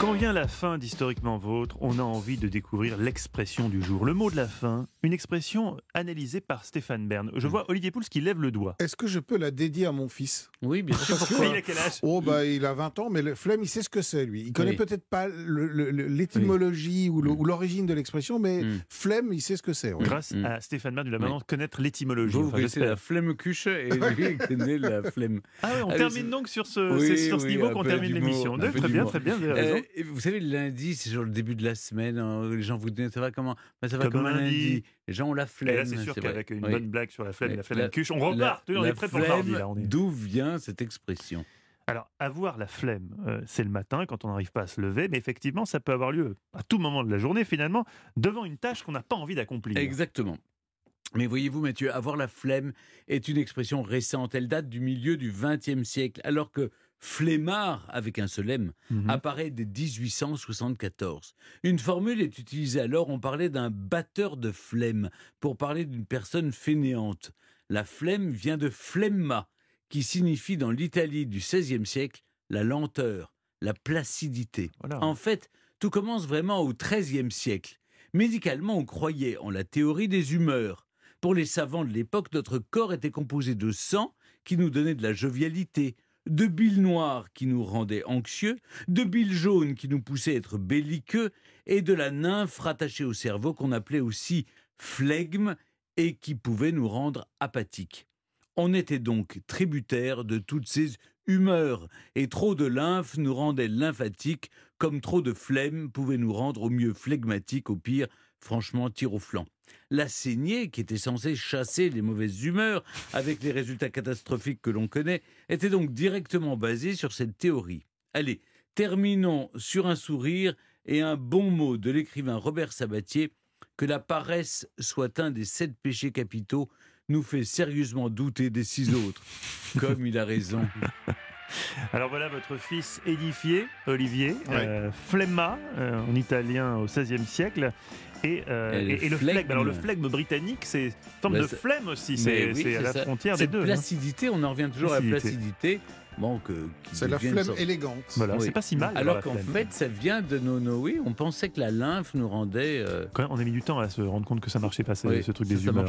Quand vient la fin d'Historiquement Vôtre, on a envie de découvrir l'expression du jour. Le mot de la fin, une expression analysée par Stéphane Bern. Je vois Olivier Pouls qui lève le doigt. Est-ce que je peux la dédier à mon fils? Oui, bien sûr. Parce que- il a quel âge? Oh, bah, il a 20 ans, mais le flemme, il sait ce que c'est, lui. Il connaît Oui. peut-être pas l'étymologie ou l'origine de l'expression, mais Mm. flemme, il sait ce que c'est. oui. Grâce Mm. à Stéphane Bern, il va Oui. maintenant connaître l'étymologie. Vous, vous Enfin, la flemme cuche et lui il connaît la flemme. Ah on Ah termine donc sur ce, sur ce oui, niveau qu'on termine l'émission. Très bien, très bien, vous avez raison. Et vous savez, le lundi, c'est genre le début de la semaine. hein, les gens vous disent ça va comment? Bah, Ça va Comme comme, un un lundi. lundi. Les gens ont la flemme. Et là, c'est sûr vrai. qu'avec une Oui. bonne blague sur la flemme, Oui. la flemme La- cuche, on repart. on est prêt pour le mardi. flemme, Là, on est... D'où vient cette expression? Alors, avoir la flemme, euh, c'est le matin quand on n'arrive pas à se lever, mais effectivement, ça peut avoir lieu à tout moment de la journée, finalement, devant une tâche qu'on n'a pas envie d'accomplir. Exactement. Mais voyez-vous, Mathieu, avoir la flemme est une expression récente. Elle date du milieu du XXe siècle, alors que flemmard, avec un seul M, Mhm. apparaît dès 1874. Une formule est utilisée alors, on parlait d'un batteur de flemme, pour parler d'une personne fainéante. La flemme vient de flemma, qui signifie dans l'Italie du XVIe siècle la lenteur, la placidité. Voilà. En fait, tout commence vraiment au XIIIe siècle. Médicalement, on croyait en la théorie des humeurs. Pour les savants de l'époque, notre corps était composé de sang qui nous donnait de la jovialité, de bile noire qui nous rendait anxieux, de bile jaune qui nous poussait à être belliqueux, et de la nymphe rattachée au cerveau qu'on appelait aussi flegme et qui pouvait nous rendre apathiques. On était donc tributaire de toutes ces humeurs, et trop de lymphe nous rendait lymphatiques, comme trop de flemme pouvait nous rendre au mieux flegmatiques, au pire, franchement, tir au flanc. La saignée, qui était censée chasser les mauvaises humeurs, avec les résultats catastrophiques que l'on connaît, était donc directement basée sur cette théorie. Allez, terminons sur un sourire et un bon mot de l'écrivain Robert Sabatier, que la paresse soit un des sept péchés capitaux nous fait sérieusement douter des six autres. Comme il a raison. Alors voilà votre fils édifié, Olivier, Ouais. euh, flemma, euh, en italien au XVIe siècle. Et, euh, Et le et- et le flegme. flegme. Alors le flegme britannique, c'est une forme Bah, de flemme aussi. C'est oui, à la ça. frontière des deux. hein. placidité, on en revient toujours à la Placidité. Bon, C'est la flemme élégante. Voilà, Oui. c'est pas si mal. Alors la qu'en fait, ça vient de nos, Oui, on pensait que la lymphe nous rendait. euh, Quand même, on a mis du temps à se rendre compte que ça marchait pas, ce, Oui, ce truc des humeurs.